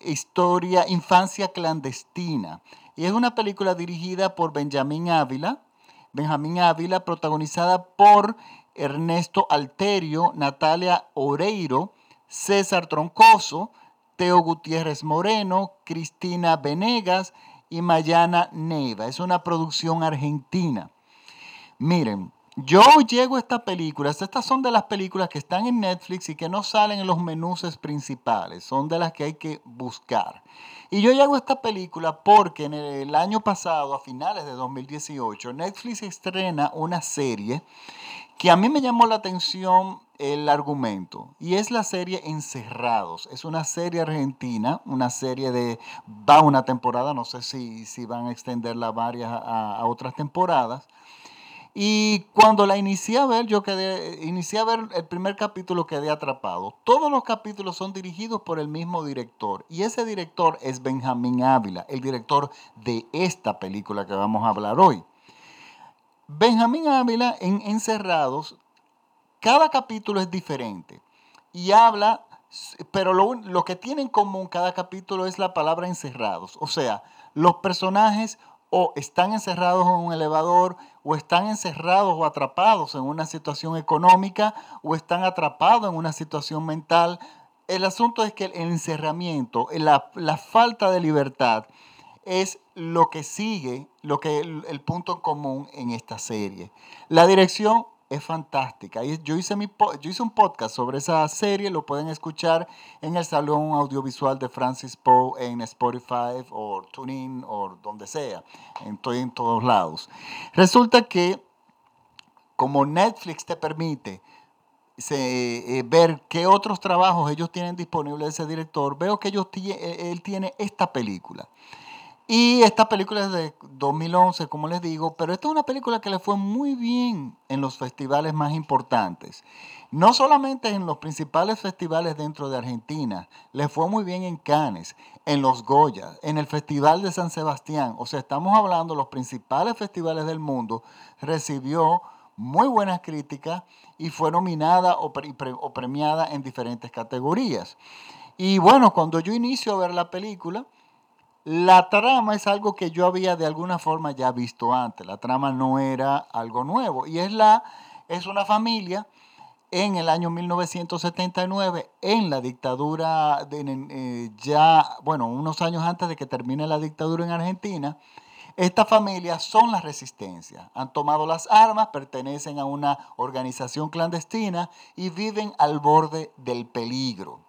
historia Infancia clandestina. Y es una película dirigida por Benjamín Ávila. Benjamín Ávila, protagonizada por Ernesto Alterio, Natalia Oreiro, César Troncoso, Teo Gutiérrez Moreno, Cristina Venegas y Mayana Neiva. Es una producción argentina. Miren, yo llego a esta película, estas son de las películas que están en Netflix y que no salen en los menús principales, son de las que hay que buscar. Y yo llego a esta película porque en el año pasado, a finales de 2018, Netflix estrena una serie que a mí me llamó la atención el argumento y es la serie Encerrados. Es una serie argentina, una serie de, va una temporada, no sé si, si van a extenderla varias a otras temporadas y cuando la inicié a ver, yo quedé, inicié a ver el primer capítulo, quedé atrapado. Todos los capítulos son dirigidos por el mismo director. Y ese director es Benjamín Ávila, el director de esta película que vamos a hablar hoy. Benjamín Ávila en Encerrados, cada capítulo es diferente. Y habla, pero lo, lo que tiene en común cada capítulo es la palabra encerrados. O sea, los personajes o están encerrados en un elevador, o están encerrados o atrapados en una situación económica, o están atrapados en una situación mental. El asunto es que el encerramiento, la, la falta de libertad, es lo que sigue, lo que el, el punto común en esta serie. La dirección es fantástica. Yo hice, mi, yo hice un podcast sobre esa serie, lo pueden escuchar en el Salón Audiovisual de Francis Poe en Spotify o TuneIn o donde sea. Estoy en todos lados. Resulta que como Netflix te permite eh, ver qué otros trabajos ellos tienen disponibles ese director, veo que ellos él tiene esta película. Y esta película es de 2011, como les digo, pero esta es una película que le fue muy bien en los festivales más importantes. No solamente en los principales festivales dentro de Argentina, le fue muy bien en Cannes, en los Goya, en el Festival de San Sebastián. O sea, estamos hablando de los principales festivales del mundo. Recibió muy buenas críticas y fue nominada o, o premiada en diferentes categorías. Y bueno, cuando yo inicio a ver la película, la trama es algo que yo había de alguna forma ya visto antes. La trama no era algo nuevo. Y es, la, es una familia en el año 1979, en la dictadura, de, eh, ya, bueno, unos años antes de que termine la dictadura en Argentina. Esta familia son la resistencia. Han tomado las armas, pertenecen a una organización clandestina y viven al borde del peligro.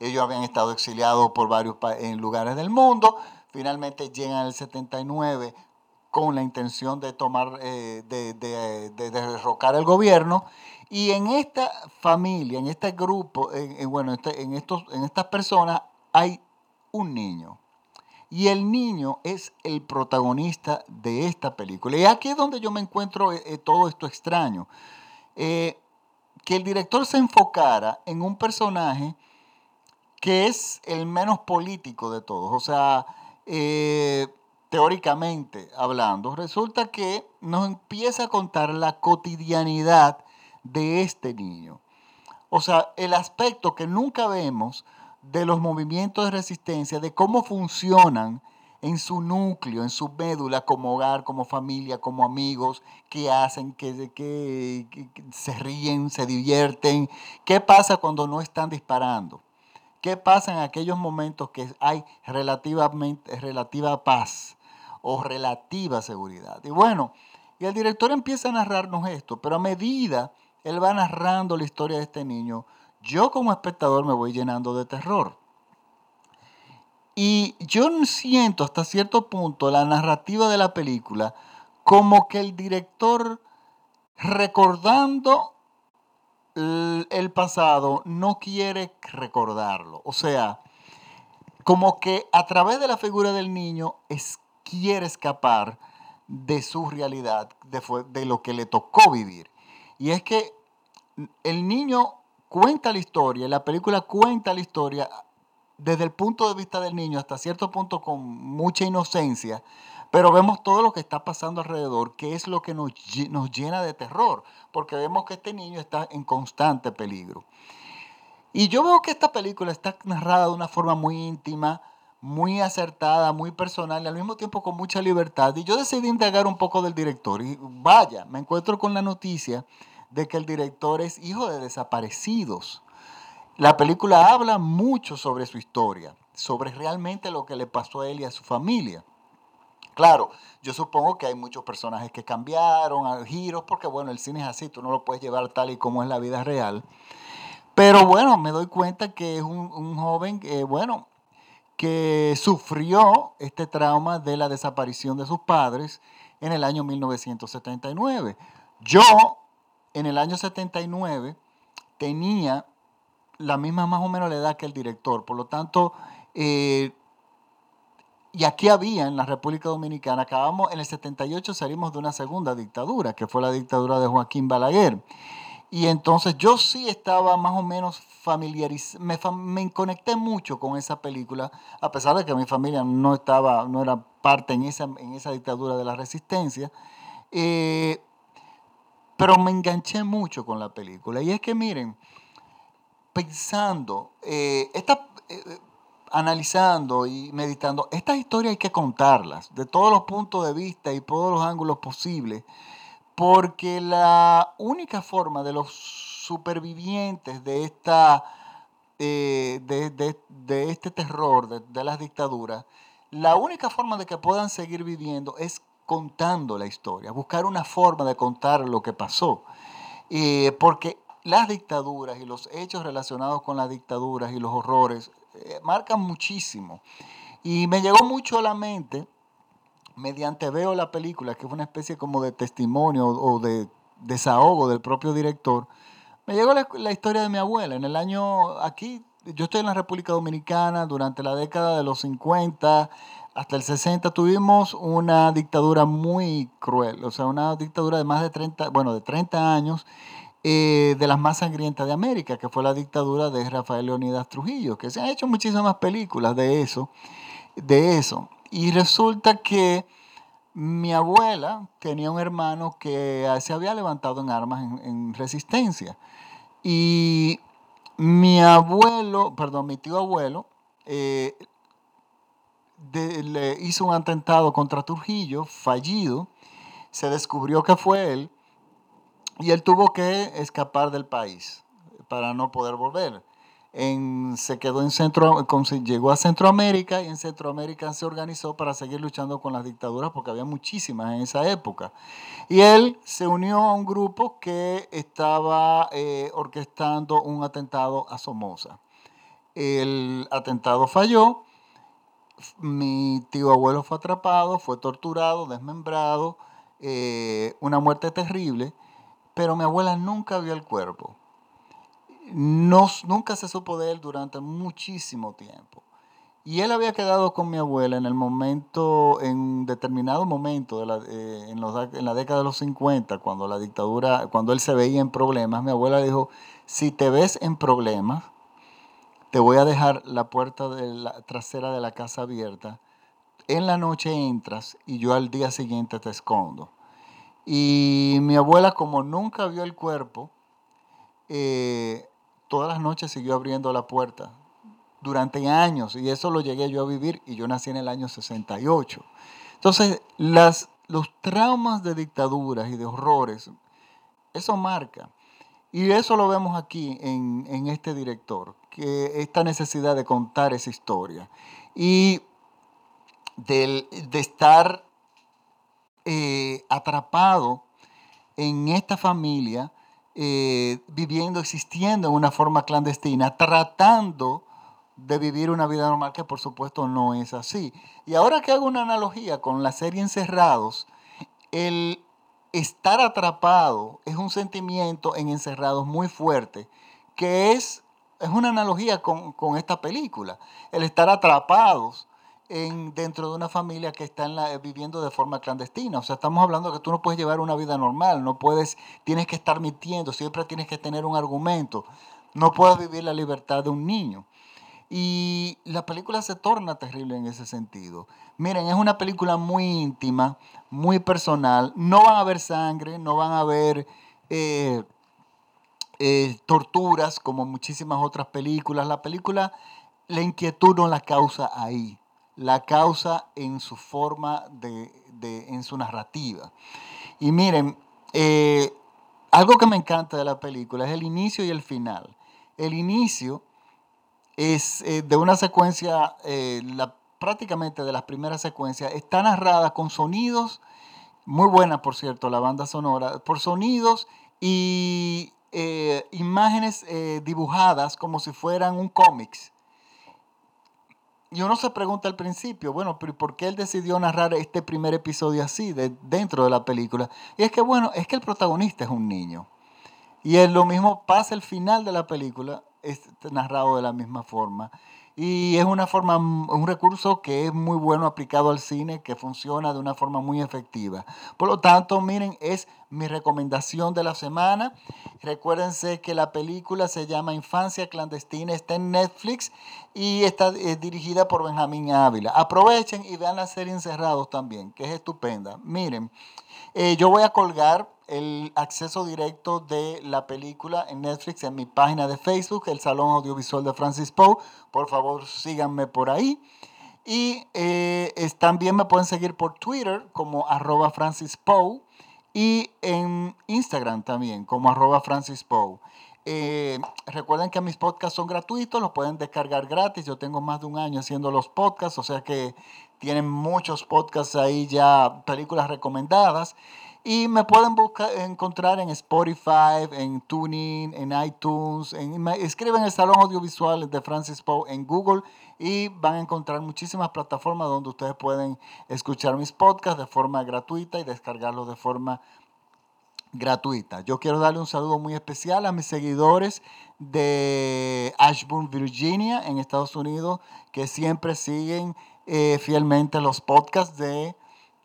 Ellos habían estado exiliados por varios en lugares del mundo. Finalmente llegan el 79 con la intención de tomar, eh, de, derrocar el gobierno. Y en esta familia, en este grupo, en, bueno, este, en, estos, en estas personas hay un niño. Y el niño es el protagonista de esta película. Y aquí es donde yo me encuentro eh, eh, todo esto extraño. que el director se enfocara en un personaje que es el menos político de todos. O sea, eh, teóricamente hablando, resulta que nos empieza a contar la cotidianidad de este niño. O sea, el aspecto que nunca vemos de los movimientos de resistencia, de cómo funcionan en su núcleo, en su médula, como hogar, como familia, como amigos, qué hacen, qué, qué, se ríen, se divierten, qué pasa cuando no están disparando. ¿Qué pasa en aquellos momentos que hay relativamente, relativa paz o relativa seguridad? Y bueno, y el director empieza a narrarnos esto, pero a medida él va narrando la historia de este niño, yo como espectador me voy llenando de terror. Y yo siento hasta cierto punto la narrativa de la película como que el director recordando el pasado no quiere recordarlo. O sea, como que a través de la figura del niño es, quiere escapar de su realidad, de, de lo que le tocó vivir. Y es que el niño cuenta la historia, la película cuenta la historia desde el punto de vista del niño, hasta cierto punto con mucha inocencia, pero vemos todo lo que está pasando alrededor, que es lo que nos, nos llena de terror, porque vemos que este niño está en constante peligro. Y yo veo que esta película está narrada de una forma muy íntima, muy acertada, muy personal y al mismo tiempo con mucha libertad. Y yo decidí indagar un poco del director. Y vaya, me encuentro con la noticia de que el director es hijo de desaparecidos. La película habla mucho sobre su historia, sobre realmente lo que le pasó a él y a su familia. Claro, yo supongo que hay muchos personajes que cambiaron, giros, porque bueno, el cine es así, tú no lo puedes llevar tal y como es la vida real. Pero bueno, me doy cuenta que es un, joven, bueno, que sufrió este trauma de la desaparición de sus padres en el año 1979. Yo, en el año 79, tenía la misma más o menos la edad que el director. Por lo tanto, eh, y aquí había en la República Dominicana, acabamos, en el 78 salimos de una segunda dictadura, que fue la dictadura de Joaquín Balaguer. Y entonces yo sí estaba más o menos familiarizado, me, me, conecté mucho con esa película, a pesar de que mi familia no estaba, no era parte en esa, en esa dictadura de la resistencia. Eh, pero me enganché mucho con la película. Y es que miren, pensando, eh, eh, analizando y meditando, estas historias hay que contarlas de todos los puntos de vista y todos los ángulos posibles, porque la única forma de los supervivientes de, esta, eh, de, este terror, de, las dictaduras, la única forma de que puedan seguir viviendo es contando la historia, buscar una forma de contar lo que pasó. porque las dictaduras y los hechos relacionados con las dictaduras y los horrores eh, marcan muchísimo. Y me llegó mucho a la mente, mediante veo la película, que fue una especie como de testimonio o de desahogo del propio director, me llegó la, la historia de mi abuela. En el año, aquí, yo estoy en la República Dominicana, durante la década de los 50 hasta el 60 tuvimos una dictadura muy cruel, o sea, una dictadura de más de 30, bueno, de 30 años eh, de las más sangrientas de América, que fue la dictadura de Rafael Leonidas Trujillo, que se han hecho muchísimas películas de eso, de eso. Y resulta que mi abuela tenía un hermano que se había levantado en armas en, resistencia. Y mi abuelo, perdón, mi tío abuelo, eh, le hizo un atentado contra Trujillo, fallido. Se descubrió que fue él y él tuvo que escapar del país para no poder volver. Se quedó en Centro, llegó a Centroamérica y en Centroamérica se organizó para seguir luchando con las dictaduras porque había muchísimas en esa época. Y él se unió a un grupo que estaba eh, orquestando un atentado a Somoza. El atentado falló, mi tío abuelo fue atrapado, fue torturado, desmembrado, eh, una muerte terrible pero mi abuela nunca vio el cuerpo. No, nunca se supo de él durante muchísimo tiempo. Y él había quedado con mi abuela en el momento, en determinado momento, de la, eh, en, en, la década de los 50, cuando la dictadura, cuando él se veía en problemas, mi abuela dijo, si te ves en problemas, te voy a dejar la puerta de la trasera de la casa abierta, en la noche entras y yo al día siguiente te escondo. Y mi abuela, como nunca vio el cuerpo, eh, todas las noches siguió abriendo la puerta durante años. Y eso lo llegué yo a vivir y yo nací en el año 68. Entonces, las, los traumas de dictaduras y de horrores, eso marca. Y eso lo vemos aquí en, en este director, que esta necesidad de contar esa historia y de, de estar eh, atrapado en esta familia, eh, viviendo, existiendo en una forma clandestina, tratando de vivir una vida normal que por supuesto no es así. Y ahora que hago una analogía con la serie Encerrados, el estar atrapado es un sentimiento en Encerrados muy fuerte, que es es una analogía con, esta película, el estar atrapados en, dentro de una familia que está viviendo de forma clandestina. O sea, estamos hablando de que tú no puedes llevar una vida normal, no puedes, tienes que estar mintiendo, siempre tienes que tener un argumento, no puedes vivir la libertad de un niño. Y la película se torna terrible en ese sentido. Miren, es una película muy íntima, muy personal. No van a haber sangre, no van a haber eh, eh, torturas como muchísimas otras películas. La película, la inquietud no la causa ahí, la causa en su forma de, en su narrativa. Y miren, eh, algo que me encanta de la película es el inicio y el final. El inicio es eh, de una secuencia, eh, prácticamente de las primeras secuencias, está narrada con sonidos, muy buena por cierto la banda sonora, por sonidos y imágenes dibujadas como si fueran un cómics. Y uno se pregunta al principio, bueno, pero ¿por qué él decidió narrar este primer episodio así, de, dentro de la película? Y es que, bueno, es que el protagonista es un niño. Y es lo mismo pasa al final de la película, es narrado de la misma forma. Y es una forma, un recurso que es muy bueno aplicado al cine, que funciona de una forma muy efectiva. Por lo tanto, miren, es mi recomendación de la semana. Recuérdense que la película se llama Infancia Clandestina, está en Netflix y está dirigida por Benjamín Ávila. Aprovechen y vean la serie Encerrados también, que es estupenda. Miren, eh, yo voy a colgar el acceso directo de la película en Netflix en mi página de Facebook, el Salón Audiovisual de Francis Poe. Por favor, síganme por ahí. Y eh, también me pueden seguir por Twitter como arroba Francis Poe y en Instagram también como arroba Francis Poe. Eh, recuerden que mis podcasts son gratuitos, los pueden descargar gratis. Yo tengo más de un año haciendo los podcasts, o sea que tienen muchos podcasts ahí ya, películas recomendadas. Y me pueden buscar, encontrar en Spotify, en Tuning, en iTunes. En, escriben el Salón Audiovisual de Francis Poe en Google y van a encontrar muchísimas plataformas donde ustedes pueden escuchar mis podcasts de forma gratuita y descargarlos de forma gratuita. Yo quiero darle un saludo muy especial a mis seguidores de Ashburn, Virginia, en Estados Unidos, que siempre siguen eh, fielmente los podcasts de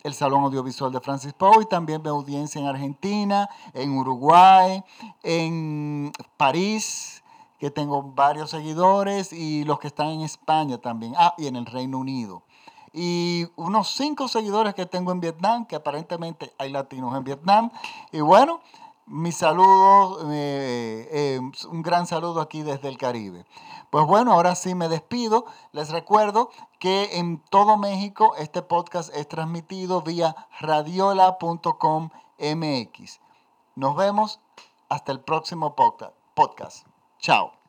el Salón Audiovisual de Francis Poe y también mi audiencia en Argentina, en Uruguay, en París, que tengo varios seguidores, y los que están en España también, ah, y en el Reino Unido. Y unos cinco seguidores que tengo en Vietnam, que aparentemente hay latinos en Vietnam. Y bueno, mi saludo, eh, eh, un gran saludo aquí desde el Caribe. Pues bueno, ahora sí me despido. Les recuerdo que en todo México este podcast es transmitido vía radiola.com MX. Nos vemos hasta el próximo podcast. Chao.